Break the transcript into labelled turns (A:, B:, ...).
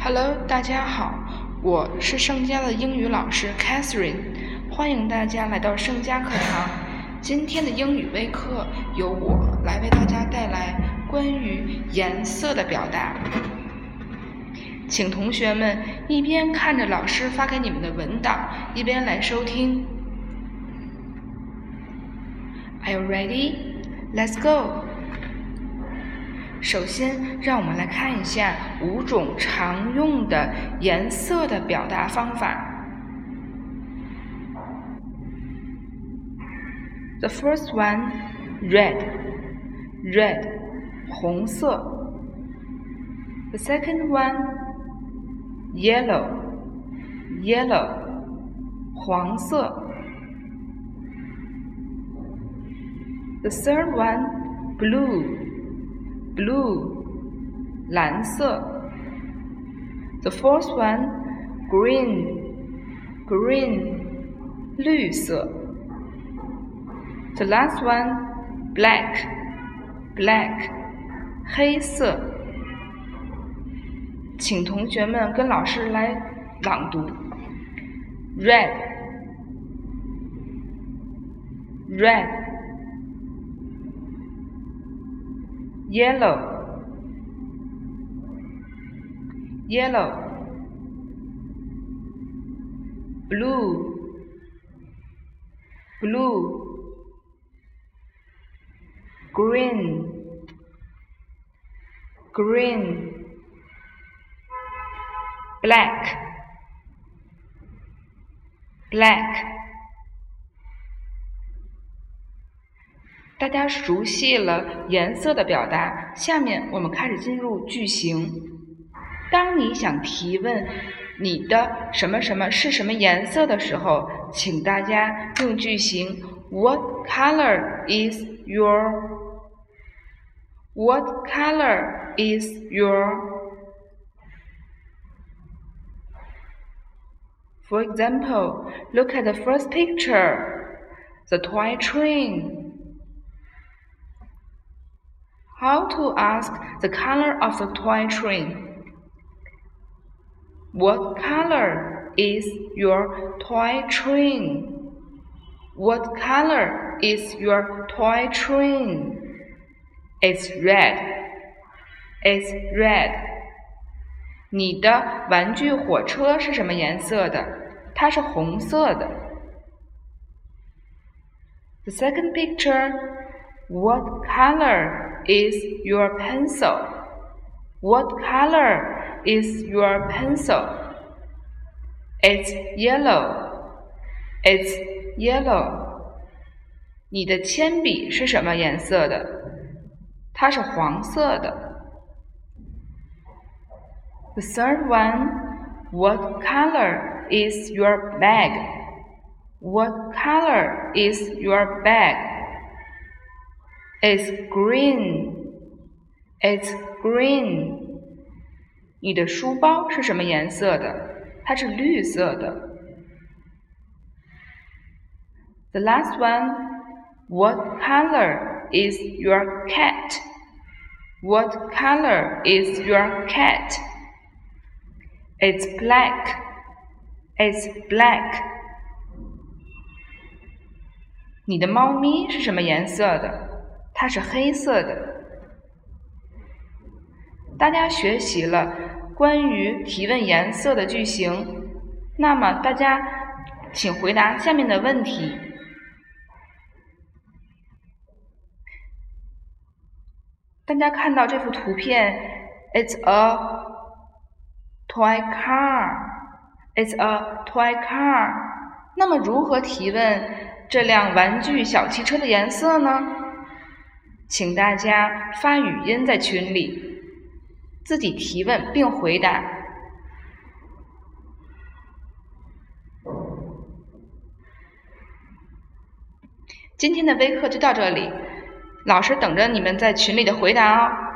A: Hello，大家好，我是盛佳的英语老师 Catherine，欢迎大家来到盛佳课堂。今天的英语微课由我来为大家带来关于颜色的表达，请同学们一边看着老师发给你们的文档，一边来收听。Are you ready? Let's go. 首先，让我们来看一下五种常用的颜色的表达方法。The first one, red, red，红色。The second one, yellow, yellow，黄色。The third one, blue blue 蓝色。The fourth one green green 绿色。The last one black black 黑色。请同学们跟老师来朗读：red red。 yellow. Yellow. Blue. Blue. Green. Green. Black. Black 大家熟悉了颜色的表达，下面我们开始进入句型。当你想提问你的什么什么是什么颜色的时候，请大家用句型 What color is your? What color is your? For example, look at the first picture, the toy train. How to ask the color of the toy train? What color is your toy train? What color is your toy train? It's red. It's red. 你的玩具火车是什么颜色的？它是红色的。The second picture. What color is your pencil? What color is your pencil? It's yellow. It's yellow. 你的铅笔是什么颜色的？它是黄色的。The third one, what color is your bag? What color is your bag? It's green. It's green. 你的书包是什么颜色的？它是绿色的。The last one. What color is your cat? What color is your cat? It's black. It's black. 你的猫咪是什么颜色的？ 它是黑色的。大家学习了关于提问颜色的句型，那么大家请回答下面的问题。大家看到这幅图片，It's a toy car. It's a toy car. 那么如何提问这辆玩具小汽车的颜色呢？请大家发语音在群里，自己提问并回答。今天的微课就到这里，老师等着你们在群里的回答哦。